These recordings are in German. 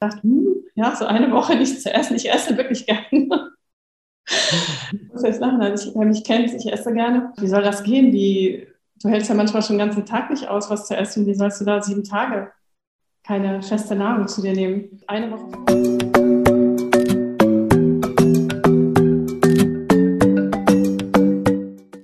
dachte, hm, ja, so eine Woche nichts zu essen. Ich esse wirklich gerne. Ich muss jetzt lachen, also ich, wer mich kennt, ich esse gerne. Wie soll das gehen? Wie, du hältst ja manchmal schon den ganzen Tag nicht aus, was zu essen. Wie sollst du da sieben Tage keine feste Nahrung zu dir nehmen? Eine Woche.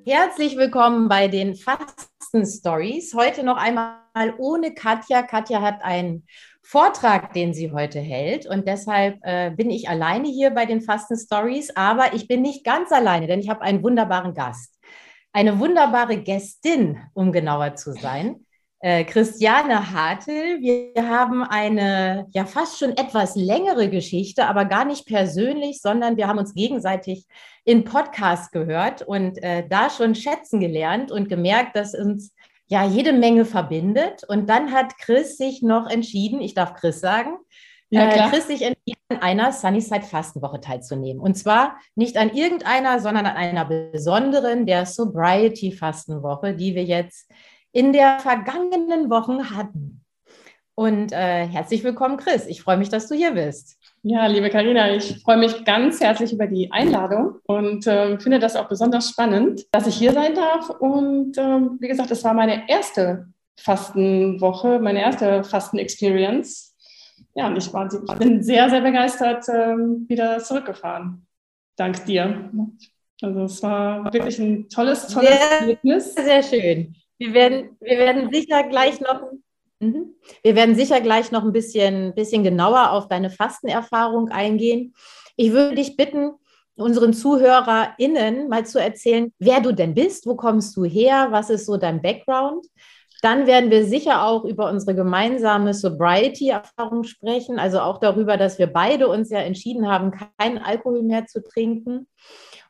Herzlich willkommen bei den Fasten Stories. Heute noch einmal ohne Katja. Katja hat einen Vortrag, den sie heute hält. Und deshalb äh, bin ich alleine hier bei den Fasten Stories. Aber ich bin nicht ganz alleine, denn ich habe einen wunderbaren Gast. Eine wunderbare Gästin, um genauer zu sein. Äh, Christiane Hartel. Wir haben eine ja fast schon etwas längere Geschichte, aber gar nicht persönlich, sondern wir haben uns gegenseitig in Podcast gehört und äh, da schon schätzen gelernt und gemerkt, dass uns ja jede Menge verbindet. Und dann hat Chris sich noch entschieden, ich darf Chris sagen, ja, äh, Chris sich entschieden, an einer Sunnyside Fastenwoche teilzunehmen. Und zwar nicht an irgendeiner, sondern an einer besonderen, der Sobriety Fastenwoche, die wir jetzt in der vergangenen Wochen hatten. Und äh, herzlich willkommen, Chris. Ich freue mich, dass du hier bist. Ja, liebe Karina, ich freue mich ganz herzlich über die Einladung und äh, finde das auch besonders spannend, dass ich hier sein darf. Und äh, wie gesagt, es war meine erste Fastenwoche, meine erste Fasten-Experience. Ja, und ich, war, ich bin sehr, sehr begeistert äh, wieder zurückgefahren. Dank dir. Also es war wirklich ein tolles, tolles sehr, Erlebnis. Sehr schön. Wir werden, wir werden sicher gleich noch. Wir werden sicher gleich noch ein bisschen, bisschen genauer auf deine Fastenerfahrung eingehen. Ich würde dich bitten, unseren ZuhörerInnen mal zu erzählen, wer du denn bist, wo kommst du her, was ist so dein Background. Dann werden wir sicher auch über unsere gemeinsame Sobriety-Erfahrung sprechen, also auch darüber, dass wir beide uns ja entschieden haben, keinen Alkohol mehr zu trinken.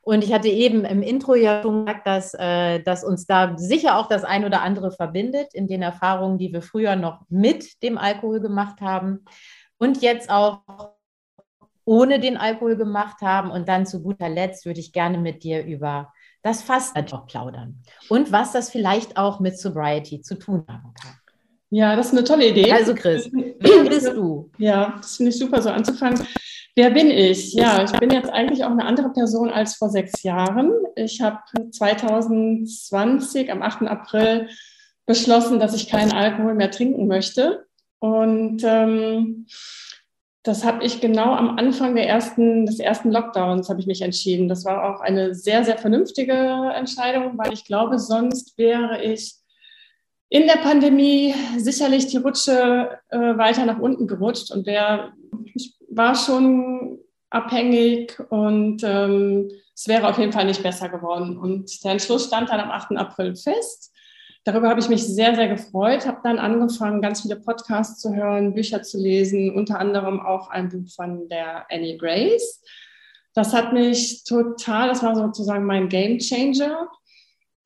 Und ich hatte eben im Intro ja schon gesagt, dass, äh, dass uns da sicher auch das ein oder andere verbindet in den Erfahrungen, die wir früher noch mit dem Alkohol gemacht haben und jetzt auch ohne den Alkohol gemacht haben. Und dann zu guter Letzt würde ich gerne mit dir über das Fasten auch plaudern und was das vielleicht auch mit Sobriety zu tun haben kann. Ja, das ist eine tolle Idee. Also Chris, wer bist du? Ja, das finde ich super, so anzufangen. Wer bin ich? Ja, ich bin jetzt eigentlich auch eine andere Person als vor sechs Jahren. Ich habe 2020 am 8. April beschlossen, dass ich keinen Alkohol mehr trinken möchte. Und ähm, das habe ich genau am Anfang der ersten, des ersten Lockdowns habe ich mich entschieden. Das war auch eine sehr, sehr vernünftige Entscheidung, weil ich glaube, sonst wäre ich in der Pandemie sicherlich die Rutsche äh, weiter nach unten gerutscht und wäre, war schon abhängig und ähm, es wäre auf jeden Fall nicht besser geworden. Und der Entschluss stand dann am 8. April fest. Darüber habe ich mich sehr, sehr gefreut, habe dann angefangen, ganz viele Podcasts zu hören, Bücher zu lesen, unter anderem auch ein Buch von der Annie Grace. Das hat mich total, das war sozusagen mein Game Changer.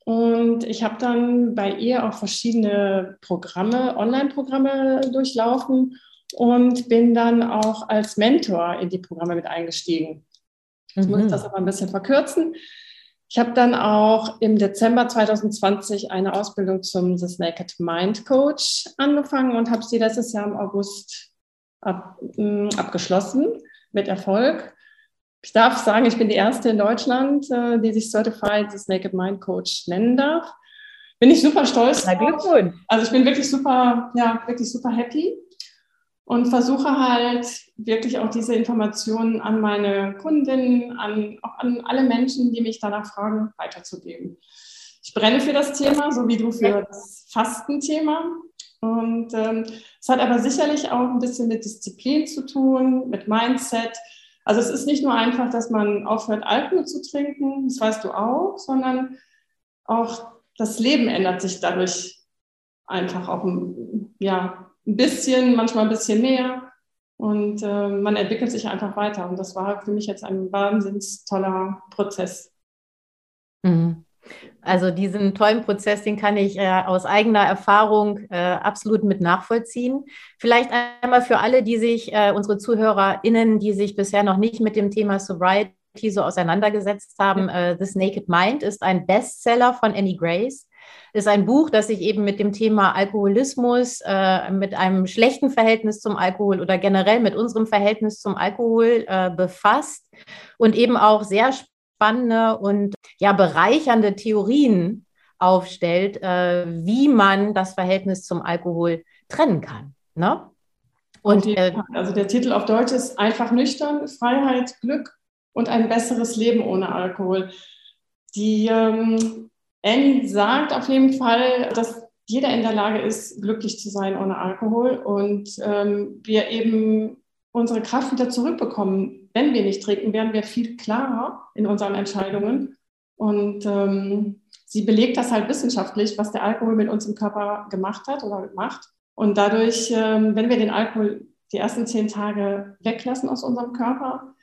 Und ich habe dann bei ihr auch verschiedene Programme, Online-Programme durchlaufen und bin dann auch als Mentor in die Programme mit eingestiegen. Ich mhm. muss das aber ein bisschen verkürzen. Ich habe dann auch im Dezember 2020 eine Ausbildung zum The Naked Mind Coach angefangen und habe sie letztes Jahr im August ab, äh, abgeschlossen mit Erfolg. Ich darf sagen, ich bin die erste in Deutschland, äh, die sich Certified The Naked Mind Coach nennen darf. Bin ich super stolz. Na, Glückwunsch. Also ich bin wirklich super, ja, wirklich super happy und versuche halt wirklich auch diese Informationen an meine Kundinnen, an, auch an alle Menschen, die mich danach fragen, weiterzugeben. Ich brenne für das Thema, so wie du für das Fastenthema. Und ähm, es hat aber sicherlich auch ein bisschen mit Disziplin zu tun, mit Mindset. Also es ist nicht nur einfach, dass man aufhört, Alkohol zu trinken, das weißt du auch, sondern auch das Leben ändert sich dadurch einfach auch ja, ein bisschen, manchmal ein bisschen mehr. Und äh, man entwickelt sich einfach weiter. Und das war für mich jetzt ein wahnsinnig toller Prozess. Mhm. Also diesen tollen Prozess, den kann ich äh, aus eigener Erfahrung äh, absolut mit nachvollziehen. Vielleicht einmal für alle, die sich, äh, unsere ZuhörerInnen, die sich bisher noch nicht mit dem Thema Sobriety so auseinandergesetzt haben. Äh, This Naked Mind ist ein Bestseller von Annie Grace. Ist ein Buch, das sich eben mit dem Thema Alkoholismus, äh, mit einem schlechten Verhältnis zum Alkohol oder generell mit unserem Verhältnis zum Alkohol äh, befasst und eben auch sehr spannende und ja bereichernde Theorien aufstellt, äh, wie man das Verhältnis zum Alkohol trennen kann. Ne? Und äh, also der Titel auf Deutsch ist einfach nüchtern, Freiheit, Glück und ein besseres Leben ohne Alkohol. Die ähm, Annie sagt auf jeden Fall, dass jeder in der Lage ist, glücklich zu sein ohne Alkohol und ähm, wir eben unsere Kraft wieder zurückbekommen. Wenn wir nicht trinken, werden wir viel klarer in unseren Entscheidungen. Und ähm, sie belegt das halt wissenschaftlich, was der Alkohol mit unserem Körper gemacht hat oder macht. Und dadurch, ähm, wenn wir den Alkohol die ersten zehn Tage weglassen aus unserem Körper,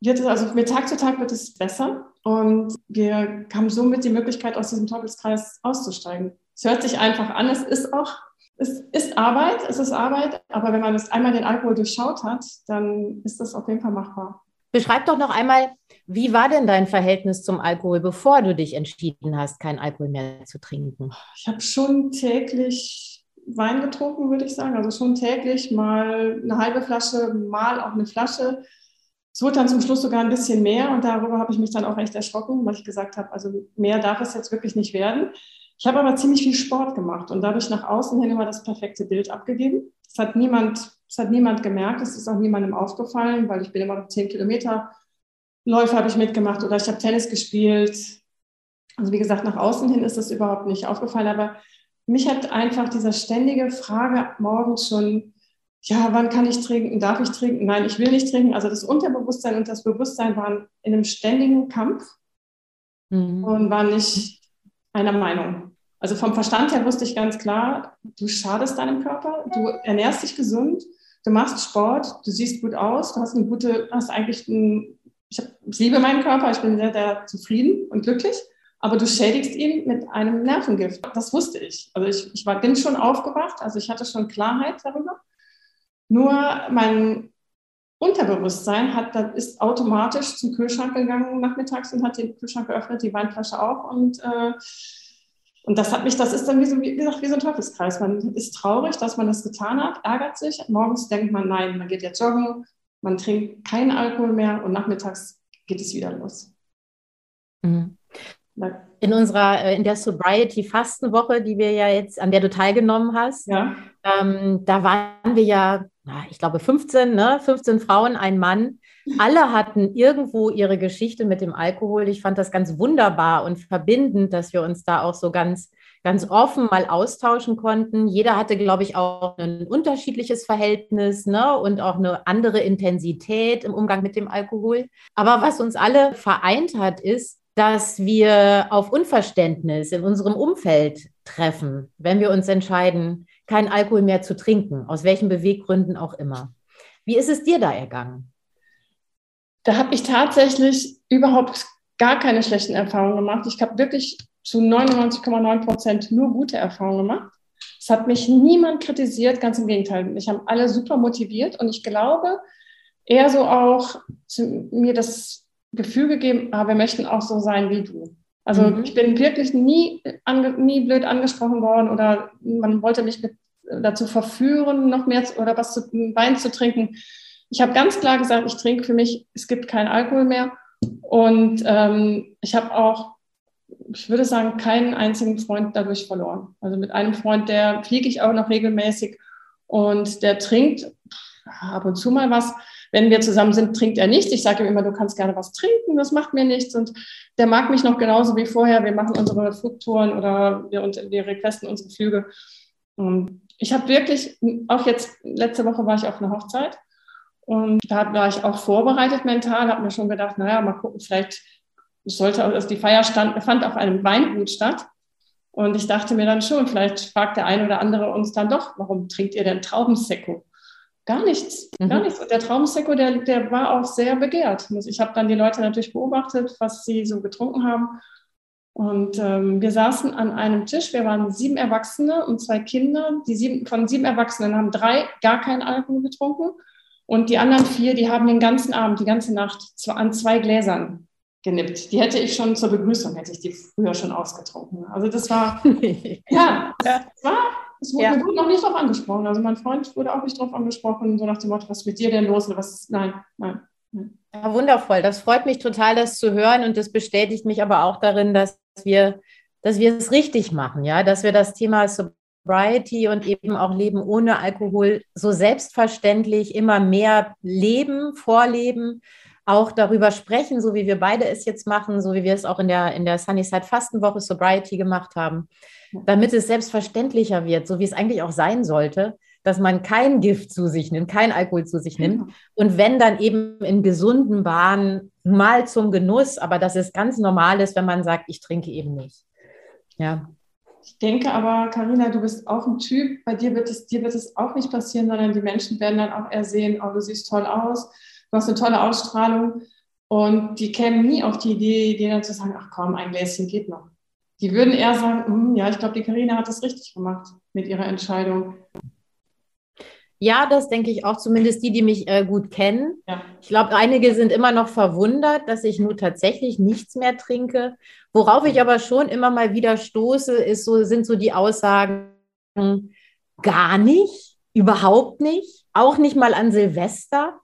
wird es, also mit Tag zu Tag wird es besser und wir haben somit die Möglichkeit, aus diesem Teufelskreis auszusteigen. Es hört sich einfach an, es ist auch, es ist Arbeit, es ist Arbeit, aber wenn man es einmal den Alkohol durchschaut hat, dann ist das auf jeden Fall machbar. Beschreib doch noch einmal, wie war denn dein Verhältnis zum Alkohol, bevor du dich entschieden hast, kein Alkohol mehr zu trinken? Ich habe schon täglich Wein getrunken, würde ich sagen. Also schon täglich mal eine halbe Flasche, mal auch eine Flasche. Es wurde dann zum Schluss sogar ein bisschen mehr und darüber habe ich mich dann auch echt erschrocken, weil ich gesagt habe, also mehr darf es jetzt wirklich nicht werden. Ich habe aber ziemlich viel Sport gemacht und dadurch nach außen hin immer das perfekte Bild abgegeben. Das hat niemand, das hat niemand gemerkt, es ist auch niemandem aufgefallen, weil ich bin immer noch zehn Kilometer Läufe habe ich mitgemacht oder ich habe Tennis gespielt. Also wie gesagt, nach außen hin ist das überhaupt nicht aufgefallen, aber mich hat einfach diese ständige Frage morgens schon ja, wann kann ich trinken? Darf ich trinken? Nein, ich will nicht trinken. Also das Unterbewusstsein und das Bewusstsein waren in einem ständigen Kampf mhm. und waren nicht einer Meinung. Also vom Verstand her wusste ich ganz klar, du schadest deinem Körper, du ernährst dich gesund, du machst Sport, du siehst gut aus, du hast eine gute, hast eigentlich ein, ich, hab, ich liebe meinen Körper, ich bin sehr, sehr zufrieden und glücklich, aber du schädigst ihn mit einem Nervengift. Das wusste ich. Also ich, ich war, bin schon aufgewacht, also ich hatte schon Klarheit darüber. Nur mein Unterbewusstsein hat, das ist automatisch zum Kühlschrank gegangen nachmittags und hat den Kühlschrank geöffnet, die Weinflasche auch. Und, äh, und das hat mich, das ist dann wie, so, wie gesagt wie so ein Teufelskreis. Man ist traurig, dass man das getan hat, ärgert sich. Morgens denkt man, nein, man geht jetzt joggen, man trinkt keinen Alkohol mehr und nachmittags geht es wieder los. Mhm. In unserer, äh, in der Sobriety Fastenwoche, die wir ja jetzt, an der du teilgenommen hast, ja. ähm, da waren wir ja ich glaube 15, ne? 15 Frauen, ein Mann. Alle hatten irgendwo ihre Geschichte mit dem Alkohol. Ich fand das ganz wunderbar und verbindend, dass wir uns da auch so ganz, ganz offen mal austauschen konnten. Jeder hatte, glaube ich, auch ein unterschiedliches Verhältnis ne? und auch eine andere Intensität im Umgang mit dem Alkohol. Aber was uns alle vereint hat, ist, dass wir auf Unverständnis in unserem Umfeld treffen, wenn wir uns entscheiden, keinen Alkohol mehr zu trinken, aus welchen Beweggründen auch immer. Wie ist es dir da ergangen? Da habe ich tatsächlich überhaupt gar keine schlechten Erfahrungen gemacht. Ich habe wirklich zu 99,9 Prozent nur gute Erfahrungen gemacht. Es hat mich niemand kritisiert, ganz im Gegenteil. Mich haben alle super motiviert und ich glaube, eher so auch mir das Gefühl gegeben, ah, wir möchten auch so sein wie du. Also mhm. ich bin wirklich nie, ange, nie blöd angesprochen worden oder man wollte mich mit, dazu verführen, noch mehr zu, oder was zu, Wein zu trinken. Ich habe ganz klar gesagt, ich trinke für mich, es gibt keinen Alkohol mehr. Und ähm, ich habe auch, ich würde sagen, keinen einzigen Freund dadurch verloren. Also mit einem Freund, der fliege ich auch noch regelmäßig und der trinkt ab und zu mal was. Wenn wir zusammen sind, trinkt er nicht. Ich sage ihm immer, du kannst gerne was trinken, das macht mir nichts. Und der mag mich noch genauso wie vorher. Wir machen unsere Flugtouren oder wir, wir requesten unsere Flüge. Und ich habe wirklich, auch jetzt, letzte Woche war ich auf einer Hochzeit und da war ich auch vorbereitet mental, habe mir schon gedacht, naja, mal gucken, vielleicht sollte, also die Feier stand, fand auf einem Weingut statt. Und ich dachte mir dann schon, vielleicht fragt der eine oder andere uns dann doch, warum trinkt ihr denn Traubensekko? Gar nichts, mhm. gar nichts. Und der Traumseko, der, der war auch sehr begehrt. Ich habe dann die Leute natürlich beobachtet, was sie so getrunken haben. Und ähm, wir saßen an einem Tisch, wir waren sieben Erwachsene und zwei Kinder. Die sieben, von sieben Erwachsenen haben drei gar keinen Alkohol getrunken. Und die anderen vier, die haben den ganzen Abend, die ganze Nacht an zwei Gläsern genippt. Die hätte ich schon zur Begrüßung, hätte ich die früher schon ausgetrunken. Also das war, ja, das war, es wurde, ja. noch nicht darauf angesprochen. Also mein Freund wurde auch nicht darauf angesprochen, so nach dem Motto, was ist mit dir denn los? Was, nein, nein. Ja, wundervoll. Das freut mich total, das zu hören und das bestätigt mich aber auch darin, dass wir, dass wir es richtig machen, ja, dass wir das Thema Sobriety und eben auch Leben ohne Alkohol so selbstverständlich immer mehr leben, vorleben, auch darüber sprechen, so wie wir beide es jetzt machen, so wie wir es auch in der, in der Sunnyside Fastenwoche Sobriety gemacht haben, damit es selbstverständlicher wird, so wie es eigentlich auch sein sollte, dass man kein Gift zu sich nimmt, kein Alkohol zu sich nimmt. Genau. Und wenn dann eben in gesunden Bahnen mal zum Genuss, aber dass es ganz normal ist, wenn man sagt, ich trinke eben nicht. Ja. Ich denke aber, Karina, du bist auch ein Typ, bei dir wird es, dir wird es auch nicht passieren, sondern die Menschen werden dann auch eher sehen, oh, du siehst toll aus, du hast eine tolle Ausstrahlung. Und die kämen nie auf die Idee, dir dann zu sagen, ach komm, ein Gläschen geht noch. Die würden eher sagen, hm, ja, ich glaube, die Karina hat das richtig gemacht mit ihrer Entscheidung. Ja, das denke ich auch, zumindest die, die mich äh, gut kennen. Ja. Ich glaube, einige sind immer noch verwundert, dass ich nur tatsächlich nichts mehr trinke. Worauf ich aber schon immer mal wieder stoße, ist so, sind so die Aussagen, gar nicht, überhaupt nicht, auch nicht mal an Silvester.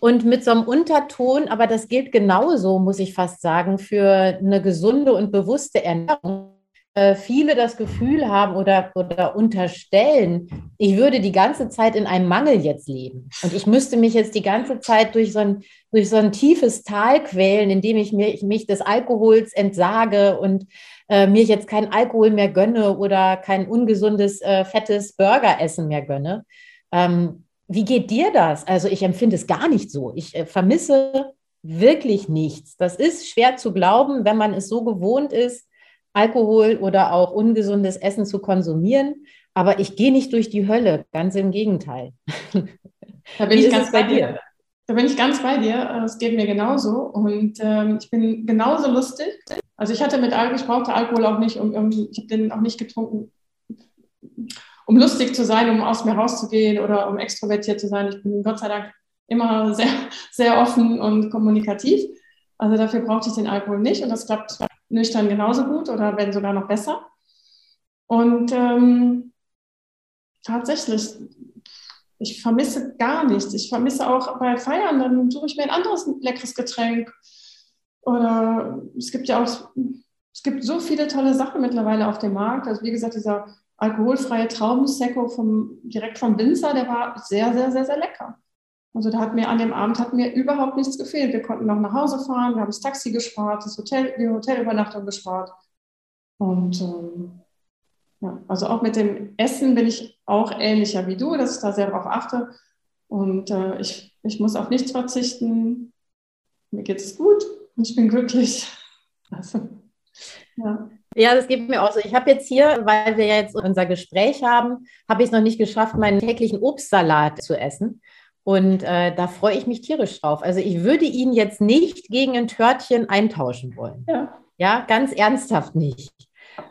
Und mit so einem Unterton, aber das gilt genauso, muss ich fast sagen, für eine gesunde und bewusste Ernährung äh, viele das Gefühl haben oder, oder unterstellen, ich würde die ganze Zeit in einem Mangel jetzt leben. Und ich müsste mich jetzt die ganze Zeit durch so ein, durch so ein tiefes Tal quälen, indem ich, mir, ich mich des Alkohols entsage und äh, mir jetzt keinen Alkohol mehr gönne oder kein ungesundes, äh, fettes Burgeressen mehr gönne. Ähm, wie geht dir das? Also ich empfinde es gar nicht so. Ich äh, vermisse wirklich nichts. Das ist schwer zu glauben, wenn man es so gewohnt ist, Alkohol oder auch ungesundes Essen zu konsumieren. Aber ich gehe nicht durch die Hölle, ganz im Gegenteil. Da bin Wie ich ganz bei dir. Da bin ich ganz bei dir. Es geht mir genauso. Und ähm, ich bin genauso lustig. Also ich hatte mit Alkohol, ich brauchte Alkohol auch nicht, um irgendwie, ich habe den auch nicht getrunken, um lustig zu sein, um aus mir rauszugehen oder um extrovertiert zu sein. Ich bin Gott sei Dank immer sehr, sehr offen und kommunikativ. Also dafür brauchte ich den Alkohol nicht und das klappt nüchtern genauso gut oder wenn sogar noch besser. Und ähm, tatsächlich, ich vermisse gar nichts. Ich vermisse auch bei Feiern, dann suche ich mir ein anderes leckeres Getränk. Oder es gibt ja auch, es gibt so viele tolle Sachen mittlerweile auf dem Markt. Also wie gesagt, dieser alkoholfreie Traubensekko vom, direkt vom Winzer, der war sehr, sehr, sehr, sehr lecker. Also da hat mir an dem Abend hat mir überhaupt nichts gefehlt. Wir konnten noch nach Hause fahren, wir haben das Taxi gespart, das Hotel, die Hotelübernachtung gespart. Und ähm, ja, also auch mit dem Essen bin ich auch ähnlicher wie du, dass ich da sehr darauf achte. Und äh, ich, ich muss auf nichts verzichten. Mir geht es gut und ich bin glücklich. Also, ja. Ja, das geht mir auch so. Ich habe jetzt hier, weil wir jetzt unser Gespräch haben, habe ich es noch nicht geschafft, meinen täglichen Obstsalat zu essen. Und äh, da freue ich mich tierisch drauf. Also ich würde ihn jetzt nicht gegen ein Törtchen eintauschen wollen. Ja, ja ganz ernsthaft nicht.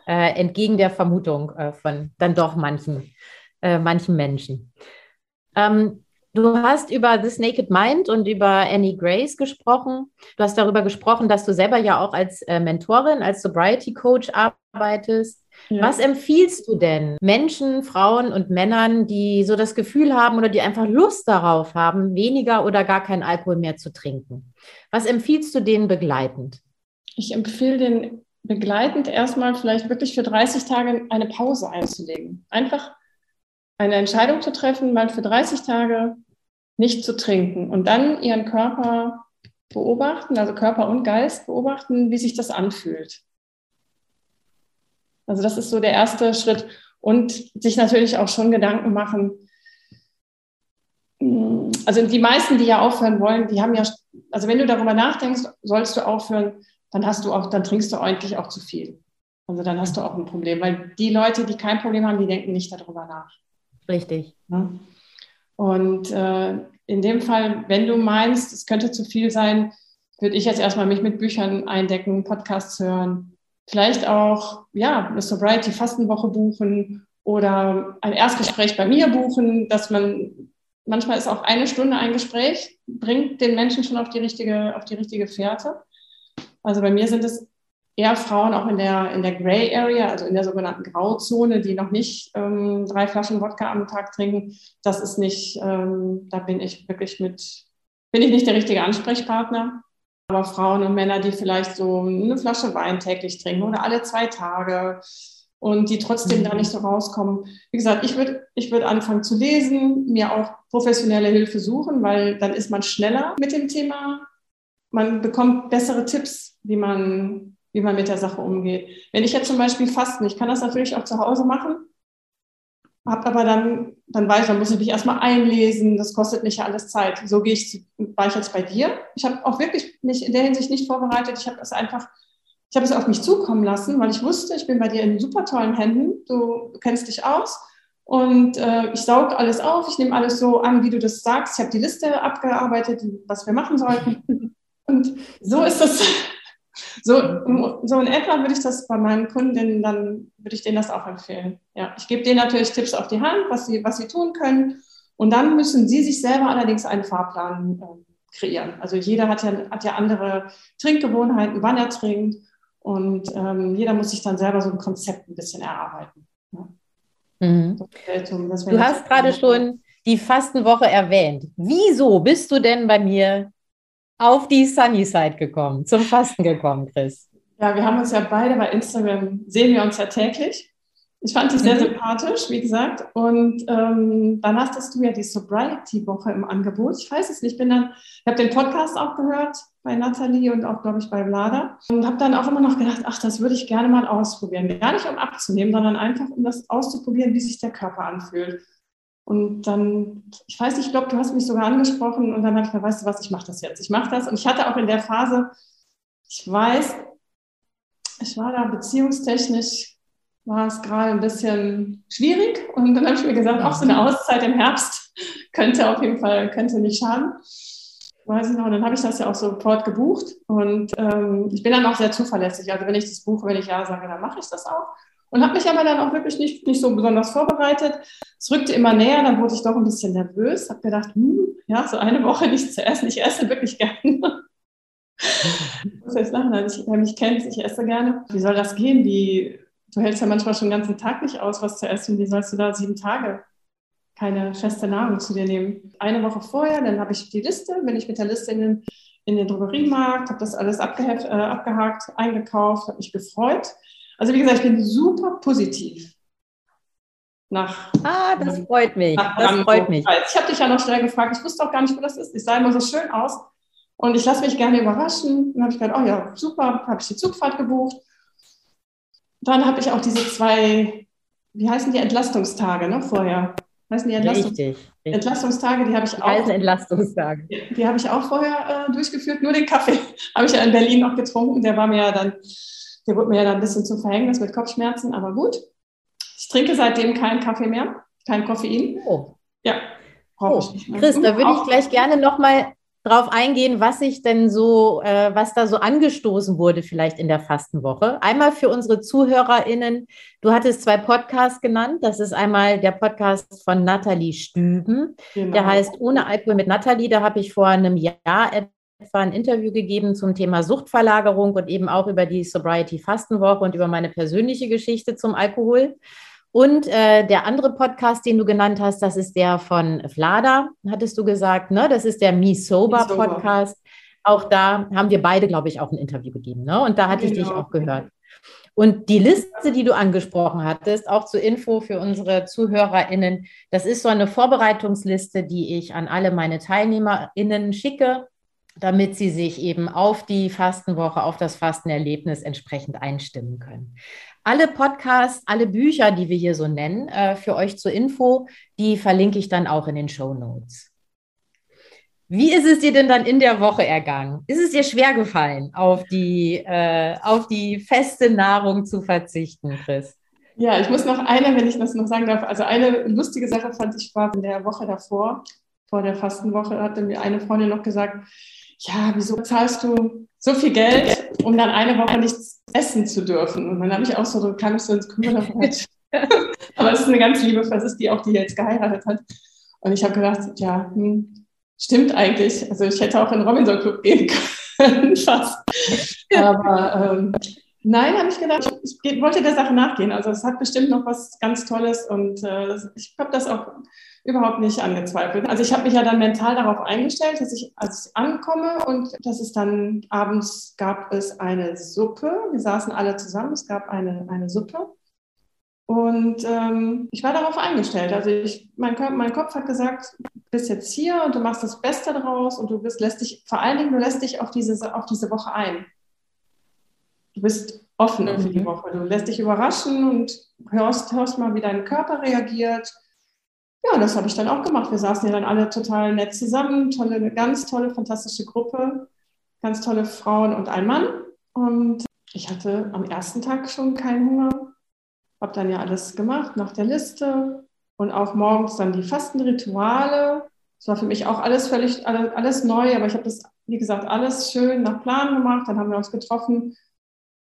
Äh, entgegen der Vermutung äh, von dann doch manchen, äh, manchen Menschen. Ähm, du hast über This Naked Mind und über Annie Grace gesprochen. Du hast darüber gesprochen, dass du selber ja auch als äh, Mentorin, als Sobriety Coach arbeitest. Ja. Was empfiehlst du denn Menschen, Frauen und Männern, die so das Gefühl haben oder die einfach Lust darauf haben, weniger oder gar keinen Alkohol mehr zu trinken? Was empfiehlst du denen begleitend? Ich empfehle den begleitend erstmal vielleicht wirklich für 30 Tage eine Pause einzulegen. Einfach eine Entscheidung zu treffen, mal für 30 Tage nicht zu trinken und dann ihren Körper beobachten, also Körper und Geist beobachten, wie sich das anfühlt. Also das ist so der erste Schritt. Und sich natürlich auch schon Gedanken machen. Also die meisten, die ja aufhören wollen, die haben ja, also wenn du darüber nachdenkst, sollst du aufhören, dann hast du auch, dann trinkst du eigentlich auch zu viel. Also dann hast du auch ein Problem, weil die Leute, die kein Problem haben, die denken nicht darüber nach. Richtig. Ja? Und äh, in dem Fall, wenn du meinst, es könnte zu viel sein, würde ich jetzt erstmal mich mit Büchern eindecken, Podcasts hören, vielleicht auch ja, eine Sobriety-Fastenwoche buchen oder ein Erstgespräch bei mir buchen, dass man manchmal ist auch eine Stunde ein Gespräch, bringt den Menschen schon auf die richtige, auf die richtige Fährte. Also bei mir sind es eher Frauen auch in der, in der Gray Area, also in der sogenannten Grauzone, die noch nicht ähm, drei Flaschen Wodka am Tag trinken. Das ist nicht, ähm, da bin ich wirklich mit, bin ich nicht der richtige Ansprechpartner. Aber Frauen und Männer, die vielleicht so eine Flasche Wein täglich trinken oder alle zwei Tage und die trotzdem da nicht so rauskommen. Wie gesagt, ich würde ich würd anfangen zu lesen, mir auch professionelle Hilfe suchen, weil dann ist man schneller mit dem Thema. Man bekommt bessere Tipps, wie man, wie man mit der Sache umgeht. Wenn ich jetzt zum Beispiel fasten, ich kann das natürlich auch zu Hause machen, hab aber dann, dann weiß, dann muss ich mich erstmal einlesen, das kostet mich ja alles Zeit. So gehe ich, war ich jetzt bei dir. Ich habe auch wirklich mich in der Hinsicht nicht vorbereitet. Ich habe es einfach, ich habe es auf mich zukommen lassen, weil ich wusste, ich bin bei dir in super tollen Händen. Du, kennst dich aus. Und äh, ich sauge alles auf, ich nehme alles so an, wie du das sagst. Ich habe die Liste abgearbeitet, was wir machen sollten. Und so ist das, so, so in etwa würde ich das bei meinen Kundinnen, dann würde ich denen das auch empfehlen. Ja, ich gebe denen natürlich Tipps auf die Hand, was sie, was sie tun können. Und dann müssen sie sich selber allerdings einen Fahrplan äh, kreieren. Also jeder hat ja, hat ja andere Trinkgewohnheiten, wann er trinkt. Und ähm, jeder muss sich dann selber so ein Konzept ein bisschen erarbeiten. Ja. Mhm. Du hast gerade schon die Fastenwoche erwähnt. Wieso bist du denn bei mir auf die Sunny Side gekommen, zum Fasten gekommen, Chris? Ja, wir haben uns ja beide bei Instagram, sehen wir uns ja täglich. Ich fand dich sehr mhm. sympathisch, wie gesagt. Und ähm, dann hast du ja die Sobriety-Woche im Angebot. Ich weiß es nicht, bin dann, ich habe den Podcast auch gehört bei Nathalie und auch, glaube ich, bei Vlada. Und habe dann auch immer noch gedacht, ach, das würde ich gerne mal ausprobieren. Gar nicht um abzunehmen, sondern einfach, um das auszuprobieren, wie sich der Körper anfühlt. Und dann, ich weiß nicht, ich glaube, du hast mich sogar angesprochen und dann habe ich gesagt, weißt du was, ich mache das jetzt. Ich mache das. Und ich hatte auch in der Phase, ich weiß, ich war da beziehungstechnisch, war es gerade ein bisschen schwierig. Und dann habe ich mir gesagt, auch so eine Auszeit im Herbst könnte auf jeden Fall, könnte nicht schaden. Weiß ich noch, und dann habe ich das ja auch sofort gebucht. Und ähm, ich bin dann auch sehr zuverlässig. Also wenn ich das buche, wenn ich ja sage, dann mache ich das auch. Und habe mich aber dann auch wirklich nicht, nicht so besonders vorbereitet. Es rückte immer näher, dann wurde ich doch ein bisschen nervös, habe gedacht, hm, ja, so eine Woche nichts zu essen. Ich esse wirklich gerne. muss jetzt lachen, also ich, wer mich kennt, ich esse gerne. Wie soll das gehen? Wie, du hältst ja manchmal schon den ganzen Tag nicht aus, was zu essen. Wie sollst du da sieben Tage keine feste Nahrung zu dir nehmen? Eine Woche vorher, dann habe ich die Liste, bin ich mit der Liste in den, in den Drogeriemarkt, habe das alles abgeheft, äh, abgehakt, eingekauft, habe mich gefreut. Also wie gesagt, ich bin super positiv. Nach, ah, das freut mich. Das freut mich. Ich habe dich ja noch schnell gefragt, ich wusste auch gar nicht, wo das ist. Ich sah immer so schön aus und ich lasse mich gerne überraschen. Dann habe ich gedacht, oh ja, super, habe ich die Zugfahrt gebucht. Dann habe ich auch diese zwei, wie heißen die Entlastungstage, ne, vorher? Heißen die Entlastungs richtig, richtig. Entlastungstage, die habe ich auch. Heißen Entlastungstage. Die, die habe ich auch vorher äh, durchgeführt. Nur den Kaffee habe ich ja in Berlin noch getrunken. Der war mir ja dann der wurde mir ja dann ein bisschen zum Verhängnis mit Kopfschmerzen, aber gut. Ich trinke seitdem keinen Kaffee mehr, kein Koffein. Oh. Ja, oh. ich Chris, da würde ich gleich gerne nochmal drauf eingehen, was sich denn so, äh, was da so angestoßen wurde, vielleicht in der Fastenwoche. Einmal für unsere ZuhörerInnen, du hattest zwei Podcasts genannt. Das ist einmal der Podcast von Nathalie Stüben. Genau. Der heißt Ohne Alkohol mit Nathalie. Da habe ich vor einem Jahr etwa ein Interview gegeben zum Thema Suchtverlagerung und eben auch über die Sobriety Fastenwoche und über meine persönliche Geschichte zum Alkohol. Und äh, der andere Podcast, den du genannt hast, das ist der von Vlada, hattest du gesagt, ne? Das ist der Me Sober Podcast. Auch da haben wir beide, glaube ich, auch ein Interview gegeben. Ne? Und da hatte genau. ich dich genau. auch gehört. Und die Liste, die du angesprochen hattest, auch zur Info für unsere ZuhörerInnen, das ist so eine Vorbereitungsliste, die ich an alle meine TeilnehmerInnen schicke damit sie sich eben auf die Fastenwoche, auf das Fastenerlebnis entsprechend einstimmen können. Alle Podcasts, alle Bücher, die wir hier so nennen, äh, für euch zur Info, die verlinke ich dann auch in den Show Notes. Wie ist es dir denn dann in der Woche ergangen? Ist es dir schwer gefallen, auf die, äh, auf die feste Nahrung zu verzichten, Chris? Ja, ich muss noch eine, wenn ich das noch sagen darf. Also eine lustige Sache fand ich war in der Woche davor, vor der Fastenwoche, hatte mir eine Freundin noch gesagt, ja, wieso zahlst du so viel Geld, um dann eine Woche nichts essen zu dürfen? Und dann habe ich auch so, kam ich so ins Grüne Aber es ist eine ganz liebe das ist die auch, die jetzt geheiratet hat. Und ich habe gedacht, ja, hm, stimmt eigentlich. Also ich hätte auch in den Robinson Club gehen können. können fast. Aber ähm, nein, habe ich gedacht, ich, ich, wollte der Sache nachgehen. Also es hat bestimmt noch was ganz Tolles und äh, ich habe das auch überhaupt nicht angezweifelt. Also ich habe mich ja dann mental darauf eingestellt, dass ich, als ich ankomme und dass es dann abends gab es eine Suppe. Wir saßen alle zusammen, es gab eine, eine Suppe. Und ähm, ich war darauf eingestellt. Also ich, mein, mein Kopf hat gesagt, du bist jetzt hier und du machst das Beste daraus und du bist, lässt dich, vor allen Dingen, du lässt dich auf diese, auf diese Woche ein. Du bist offen mhm. für die mhm. Woche. Du lässt dich überraschen und hörst, hörst mal, wie dein Körper reagiert ja, das habe ich dann auch gemacht. Wir saßen ja dann alle total nett zusammen, tolle, eine ganz tolle, fantastische Gruppe, ganz tolle Frauen und ein Mann. Und ich hatte am ersten Tag schon keinen Hunger, habe dann ja alles gemacht nach der Liste und auch morgens dann die Fastenrituale. Das war für mich auch alles völlig, alles, alles neu, aber ich habe das, wie gesagt, alles schön nach Plan gemacht. Dann haben wir uns getroffen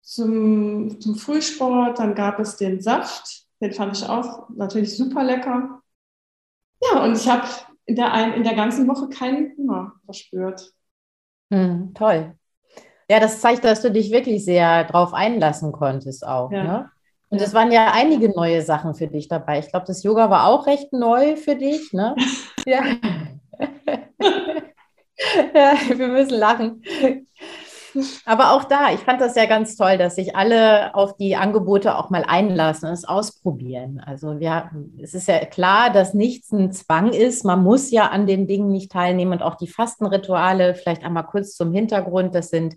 zum, zum Frühsport, dann gab es den Saft, den fand ich auch natürlich super lecker. Ja, und ich habe in der, in der ganzen Woche keinen Hunger verspürt. Hm, toll. Ja, das zeigt, dass du dich wirklich sehr drauf einlassen konntest auch. Ja. Ne? Und es waren ja einige neue Sachen für dich dabei. Ich glaube, das Yoga war auch recht neu für dich. Ne? ja. ja, wir müssen lachen. Aber auch da, ich fand das ja ganz toll, dass sich alle auf die Angebote auch mal einlassen und es ausprobieren. Also wir, es ist ja klar, dass nichts ein Zwang ist. Man muss ja an den Dingen nicht teilnehmen und auch die Fastenrituale, vielleicht einmal kurz zum Hintergrund, das sind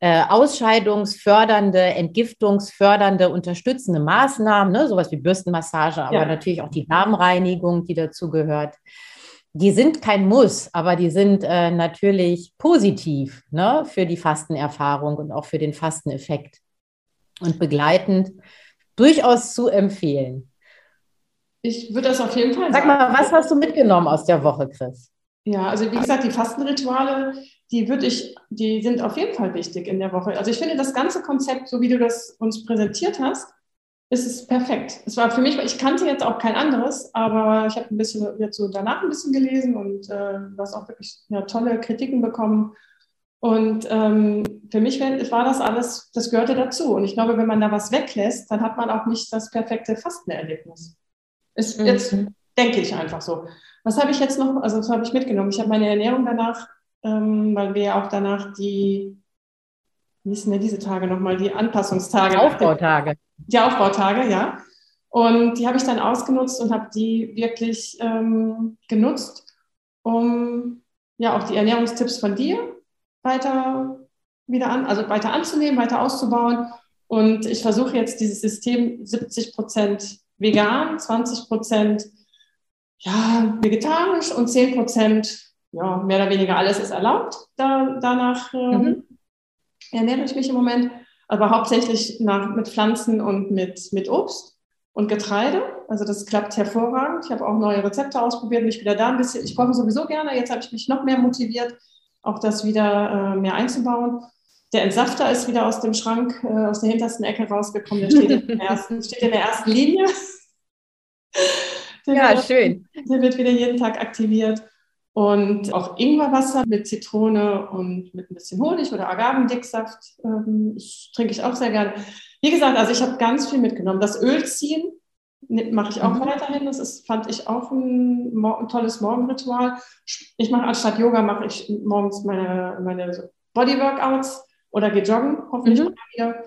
äh, ausscheidungsfördernde, entgiftungsfördernde, unterstützende Maßnahmen, ne? sowas wie Bürstenmassage, aber ja. natürlich auch die Darmreinigung, die dazu gehört die sind kein Muss, aber die sind äh, natürlich positiv ne, für die Fastenerfahrung und auch für den Fasteneffekt und begleitend durchaus zu empfehlen. Ich würde das auf jeden Fall sagen. Sag mal, was hast du mitgenommen aus der Woche, Chris? Ja, also wie gesagt, die Fastenrituale, die würde ich, die sind auf jeden Fall wichtig in der Woche. Also ich finde das ganze Konzept, so wie du das uns präsentiert hast, ist es perfekt. Es war für mich, ich kannte jetzt auch kein anderes, aber ich habe ein bisschen jetzt so danach ein bisschen gelesen und äh, hast auch wirklich ja, tolle Kritiken bekommen. Und ähm, für mich war das alles, das gehörte dazu. Und ich glaube, wenn man da was weglässt, dann hat man auch nicht das perfekte Fastenerlebnis. Ist mhm. jetzt denke ich einfach so. Was habe ich jetzt noch, also was habe ich mitgenommen? Ich habe meine Ernährung danach, ähm, weil wir ja auch danach die, wie hießen denn diese Tage nochmal, die Anpassungstage. Aufbautage. Die Aufbautage, ja. Und die habe ich dann ausgenutzt und habe die wirklich ähm, genutzt, um ja auch die Ernährungstipps von dir weiter wieder an, also weiter anzunehmen, weiter auszubauen. Und ich versuche jetzt dieses System 70 Prozent vegan, 20 Prozent ja, vegetarisch und 10 Prozent ja, mehr oder weniger alles ist erlaubt. Da, danach ähm, mhm. Ernähre ich mich im Moment aber hauptsächlich nach, mit Pflanzen und mit, mit Obst und Getreide. Also das klappt hervorragend. Ich habe auch neue Rezepte ausprobiert, mich wieder da ein bisschen. Ich koche sowieso gerne. Jetzt habe ich mich noch mehr motiviert, auch das wieder äh, mehr einzubauen. Der Entsafter ist wieder aus dem Schrank, äh, aus der hintersten Ecke rausgekommen. Der steht in der ersten, steht in der ersten Linie. Der ja, wird, schön. Der wird wieder jeden Tag aktiviert. Und auch Ingwerwasser mit Zitrone und mit ein bisschen Honig oder Agavendicksaft ähm, trinke ich auch sehr gerne. Wie gesagt, also ich habe ganz viel mitgenommen. Das Öl ziehen mache ich auch mhm. weiterhin. Das ist, fand ich auch ein, ein tolles Morgenritual. Ich mache anstatt Yoga mache ich morgens meine, meine Bodyworkouts oder gehe joggen, hoffentlich mhm. wieder.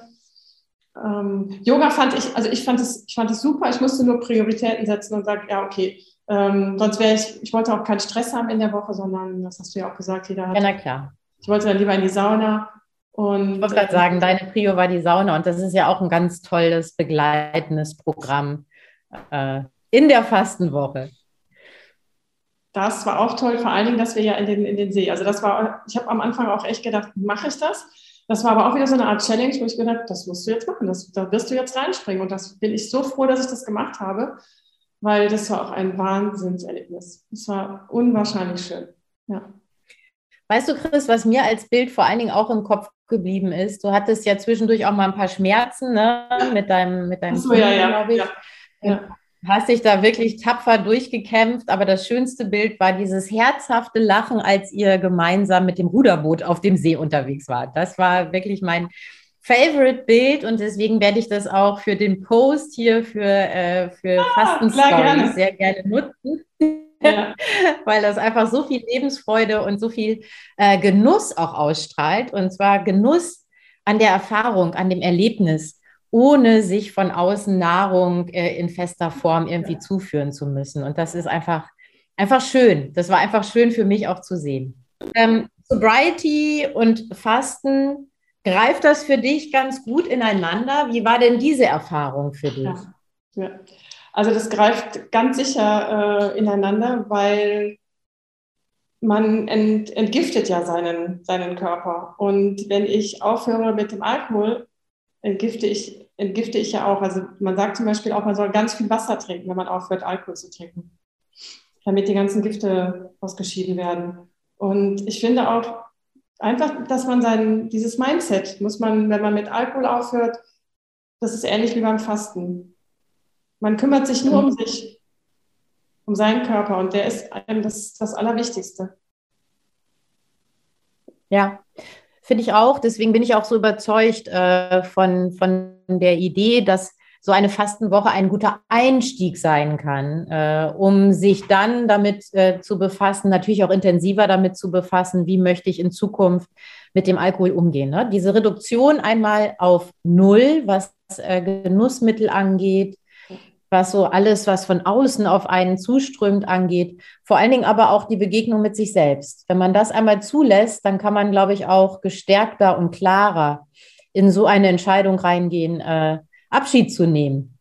Ähm, Yoga fand ich, also ich fand es, ich fand es super. Ich musste nur Prioritäten setzen und sagen, ja, okay, ähm, sonst wäre ich, ich wollte auch keinen Stress haben in der Woche, sondern, das hast du ja auch gesagt, jeder hat. Ja, na klar. Ich wollte dann lieber in die Sauna. Und, ich wollte gerade sagen, deine Prio war die Sauna und das ist ja auch ein ganz tolles begleitendes Programm äh, in der Fastenwoche. Das war auch toll, vor allen Dingen, dass wir ja in den, in den See, also das war, ich habe am Anfang auch echt gedacht, mache ich das? Das war aber auch wieder so eine Art Challenge, wo ich gedacht habe, das musst du jetzt machen, das, da wirst du jetzt reinspringen. Und das bin ich so froh, dass ich das gemacht habe, weil das war auch ein Wahnsinnserlebnis. Es war unwahrscheinlich schön. Ja. Weißt du, Chris, was mir als Bild vor allen Dingen auch im Kopf geblieben ist, du hattest ja zwischendurch auch mal ein paar Schmerzen ne? mit deinem, mit deinem so, Kind, ja, ja. glaube ich. Ja. Ja. hast dich da wirklich tapfer durchgekämpft, aber das schönste Bild war dieses herzhafte Lachen, als ihr gemeinsam mit dem Ruderboot auf dem See unterwegs wart. Das war wirklich mein Favorite Bild und deswegen werde ich das auch für den Post hier für, äh, für ah, Fasten sehr gerne nutzen. Ja. Weil das einfach so viel Lebensfreude und so viel äh, Genuss auch ausstrahlt. Und zwar Genuss an der Erfahrung, an dem Erlebnis ohne sich von außen Nahrung äh, in fester Form irgendwie ja. zuführen zu müssen. Und das ist einfach, einfach schön. Das war einfach schön für mich auch zu sehen. Ähm, Sobriety und Fasten, greift das für dich ganz gut ineinander? Wie war denn diese Erfahrung für dich? Ja. ja. Also das greift ganz sicher äh, ineinander, weil man ent, entgiftet ja seinen, seinen Körper. Und wenn ich aufhöre mit dem Alkohol, entgifte ich entgifte ich ja auch. Also man sagt zum Beispiel auch, man soll ganz viel Wasser trinken, wenn man aufhört, Alkohol zu trinken, damit die ganzen Gifte ausgeschieden werden. Und ich finde auch einfach, dass man sein, dieses Mindset muss man, wenn man mit Alkohol aufhört, das ist ähnlich wie beim Fasten. Man kümmert sich nur um mhm. sich, um seinen Körper und der ist einem das, das Allerwichtigste. Ja, finde ich auch. Deswegen bin ich auch so überzeugt äh, von, von der Idee, dass so eine Fastenwoche ein guter Einstieg sein kann, äh, um sich dann damit äh, zu befassen, natürlich auch intensiver damit zu befassen, wie möchte ich in Zukunft mit dem Alkohol umgehen. Ne? Diese Reduktion einmal auf Null, was äh, Genussmittel angeht, was so alles, was von außen auf einen zuströmt, angeht. Vor allen Dingen aber auch die Begegnung mit sich selbst. Wenn man das einmal zulässt, dann kann man, glaube ich, auch gestärkter und klarer in so eine Entscheidung reingehen, äh, Abschied zu nehmen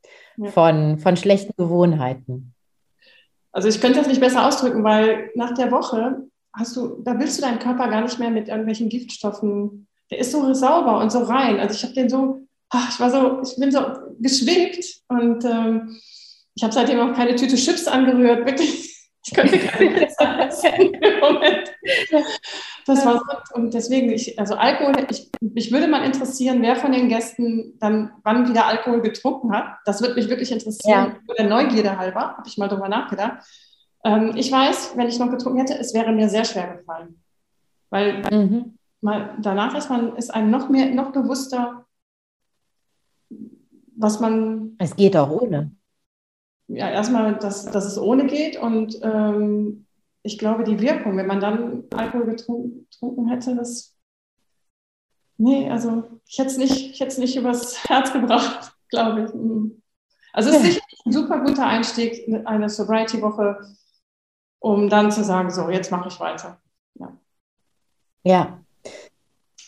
von, von schlechten Gewohnheiten. Also ich könnte das nicht besser ausdrücken, weil nach der Woche hast du, da willst du deinen Körper gar nicht mehr mit irgendwelchen Giftstoffen. Der ist so sauber und so rein. Also ich habe den so ach, ich war so, ich bin so geschwingt und ähm, ich habe seitdem auch keine Tüte Chips angerührt, wirklich. Ich könnte keine Moment. Das war so, und deswegen, ich, also Alkohol, ich, mich würde mal interessieren, wer von den Gästen dann wann wieder Alkohol getrunken hat. Das würde mich wirklich interessieren. Ja. Der Neugierde halber, habe ich mal drüber nachgedacht. Ähm, ich weiß, wenn ich noch getrunken hätte, es wäre mir sehr schwer gefallen. Weil mhm. mal, danach ist man, ist einem noch mehr, noch bewusster, was man. Es geht auch ohne. Ja, erstmal, dass, dass es ohne geht und ähm, ich glaube, die Wirkung, wenn man dann Alkohol getrunken, getrunken hätte, das. Nee, also ich hätte es nicht, nicht übers Herz gebracht, glaube ich. Mhm. Also es ist sicherlich ein super guter Einstieg, eine Sobriety-Woche, um dann zu sagen, so, jetzt mache ich weiter. Ja. ja.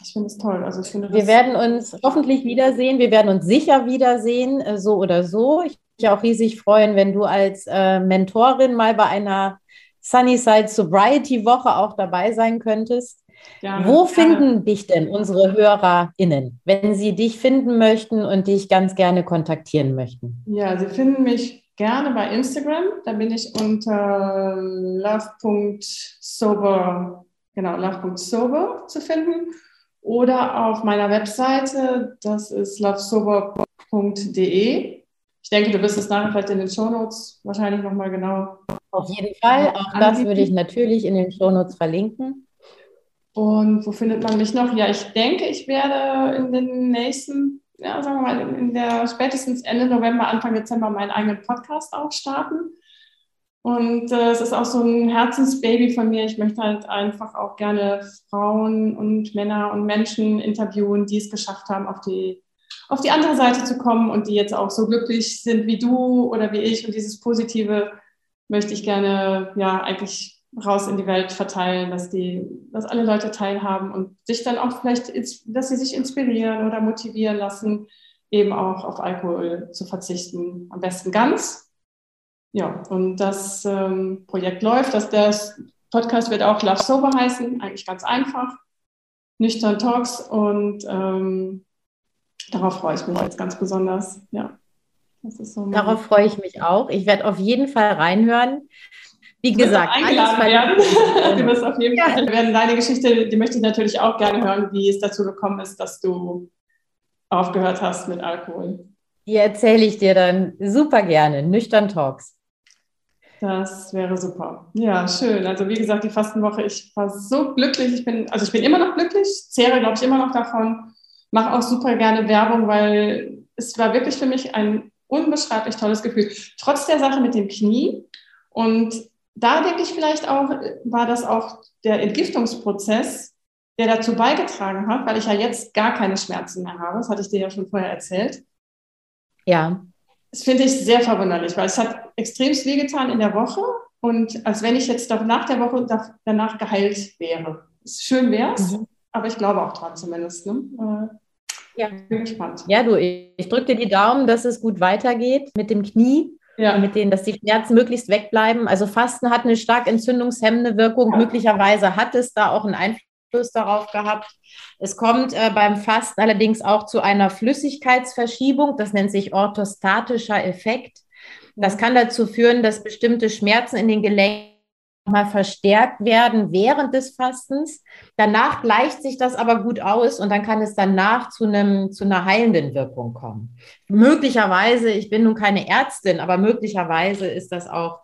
Ich finde es toll. Also ich finde wir werden uns hoffentlich wiedersehen. Wir werden uns sicher wiedersehen, äh, so oder so. Ich mich auch riesig freuen, wenn du als äh, Mentorin mal bei einer Sunnyside Sobriety Woche auch dabei sein könntest. Gerne, Wo finden gerne. dich denn unsere HörerInnen, wenn sie dich finden möchten und dich ganz gerne kontaktieren möchten? Ja, sie finden mich gerne bei Instagram. Da bin ich unter love.sober, genau, love.sober zu finden oder auf meiner Webseite, das ist lovesober.de. Ich denke, du wirst es nachher vielleicht in den Shownotes wahrscheinlich nochmal genau. Auf jeden Fall, auch anbieten. das würde ich natürlich in den Shownotes verlinken. Und wo findet man mich noch? Ja, ich denke, ich werde in den nächsten, ja, sagen wir mal, in der spätestens Ende November, Anfang Dezember meinen eigenen Podcast auch starten. Und äh, es ist auch so ein Herzensbaby von mir. Ich möchte halt einfach auch gerne Frauen und Männer und Menschen interviewen, die es geschafft haben, auf die, auf die andere Seite zu kommen und die jetzt auch so glücklich sind wie du oder wie ich. Und dieses Positive möchte ich gerne ja eigentlich raus in die Welt verteilen, dass die, dass alle Leute teilhaben und sich dann auch vielleicht, dass sie sich inspirieren oder motivieren lassen, eben auch auf Alkohol zu verzichten. Am besten ganz, ja, und das ähm, Projekt läuft. Dass der Podcast wird auch Love Sober heißen, eigentlich ganz einfach. Nüchtern Talks und ähm, darauf freue ich mich jetzt ganz besonders. Ja, so darauf freue ich mich auch. Ich werde auf jeden Fall reinhören. Wie gesagt, eingeladen werden. du wirst auf jeden ja. Fall werden deine Geschichte, die möchte ich natürlich auch gerne hören, wie es dazu gekommen ist, dass du aufgehört hast mit Alkohol. Die erzähle ich dir dann super gerne. Nüchtern Talks. Das wäre super. Ja, schön. Also wie gesagt, die Fastenwoche, ich war so glücklich. Ich bin, also ich bin immer noch glücklich, zehre, glaube ich, immer noch davon. Mache auch super gerne Werbung, weil es war wirklich für mich ein unbeschreiblich tolles Gefühl. Trotz der Sache mit dem Knie. Und da denke ich vielleicht auch, war das auch der Entgiftungsprozess, der dazu beigetragen hat, weil ich ja jetzt gar keine Schmerzen mehr habe. Das hatte ich dir ja schon vorher erzählt. Ja. Das finde ich sehr verwunderlich, weil es hat extrem wehgetan in der Woche und als wenn ich jetzt nach der Woche danach geheilt wäre. Schön wäre es, mhm. aber ich glaube auch dran zumindest. Ne? Ja. Bin gespannt. Ja, du, ich drücke dir die Daumen, dass es gut weitergeht mit dem Knie. Ja. Mit denen, dass die Schmerzen möglichst wegbleiben. Also Fasten hat eine stark entzündungshemmende Wirkung. Ja. Möglicherweise hat es da auch einen Einfluss darauf gehabt. Es kommt äh, beim Fasten allerdings auch zu einer Flüssigkeitsverschiebung. Das nennt sich orthostatischer Effekt. Das kann dazu führen, dass bestimmte Schmerzen in den Gelenken mal verstärkt werden während des Fastens. Danach gleicht sich das aber gut aus und dann kann es danach zu, einem, zu einer heilenden Wirkung kommen. Möglicherweise, ich bin nun keine Ärztin, aber möglicherweise ist das auch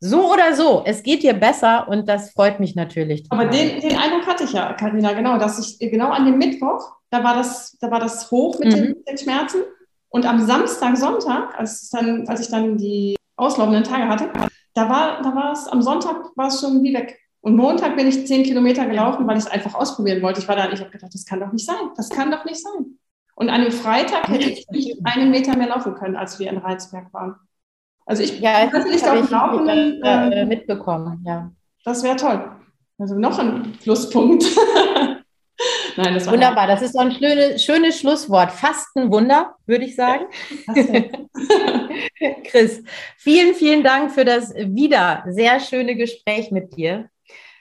so oder so. Es geht dir besser und das freut mich natürlich. Aber den, den Eindruck hatte ich ja, Karina, genau, dass ich genau an dem Mittwoch, da war das, da war das hoch mit, mhm. den, den Schmerzen und am Samstag, Sonntag, als, dann, als ich dann die auslaufenden Tage hatte, da war, da war es, am Sonntag war es schon wie weg. Und Montag bin ich zehn Kilometer gelaufen, weil ich es einfach ausprobieren wollte. Ich war da, ich habe gedacht, das kann doch nicht sein. Das kann doch nicht sein. Und an dem Freitag hätte ich nicht einen Meter mehr laufen können, als wir in Rheinsberg waren. Also ich ja, das nicht auf dem Laufenden äh, äh, mitbekommen. Ja. Das wäre toll. Also noch ein Pluspunkt. Nein, das Wunderbar, das ist so ein schönes, schönes Schlusswort. Fastenwunder, würde ich sagen. Chris, vielen, vielen Dank für das wieder sehr schöne Gespräch mit dir.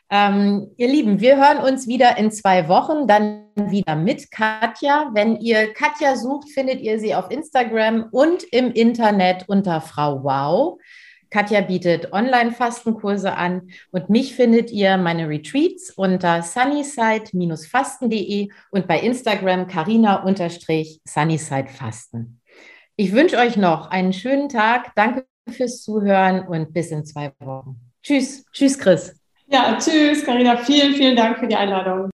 Ähm, ihr Lieben, wir hören uns wieder in zwei Wochen, dann wieder mit Katja. Wenn ihr Katja sucht, findet ihr sie auf Instagram und im Internet unter Frau Wow. Katja bietet Online-Fastenkurse an und mich findet ihr meine Retreats unter sunnyside-fasten.de und bei Instagram carina-sunnysidefasten. Ich wünsche euch noch einen schönen Tag. Danke fürs Zuhören und bis in zwei Wochen. Tschüss. Tschüss, Chris. Ja, tschüss, Carina. Vielen, vielen Dank für die Einladung.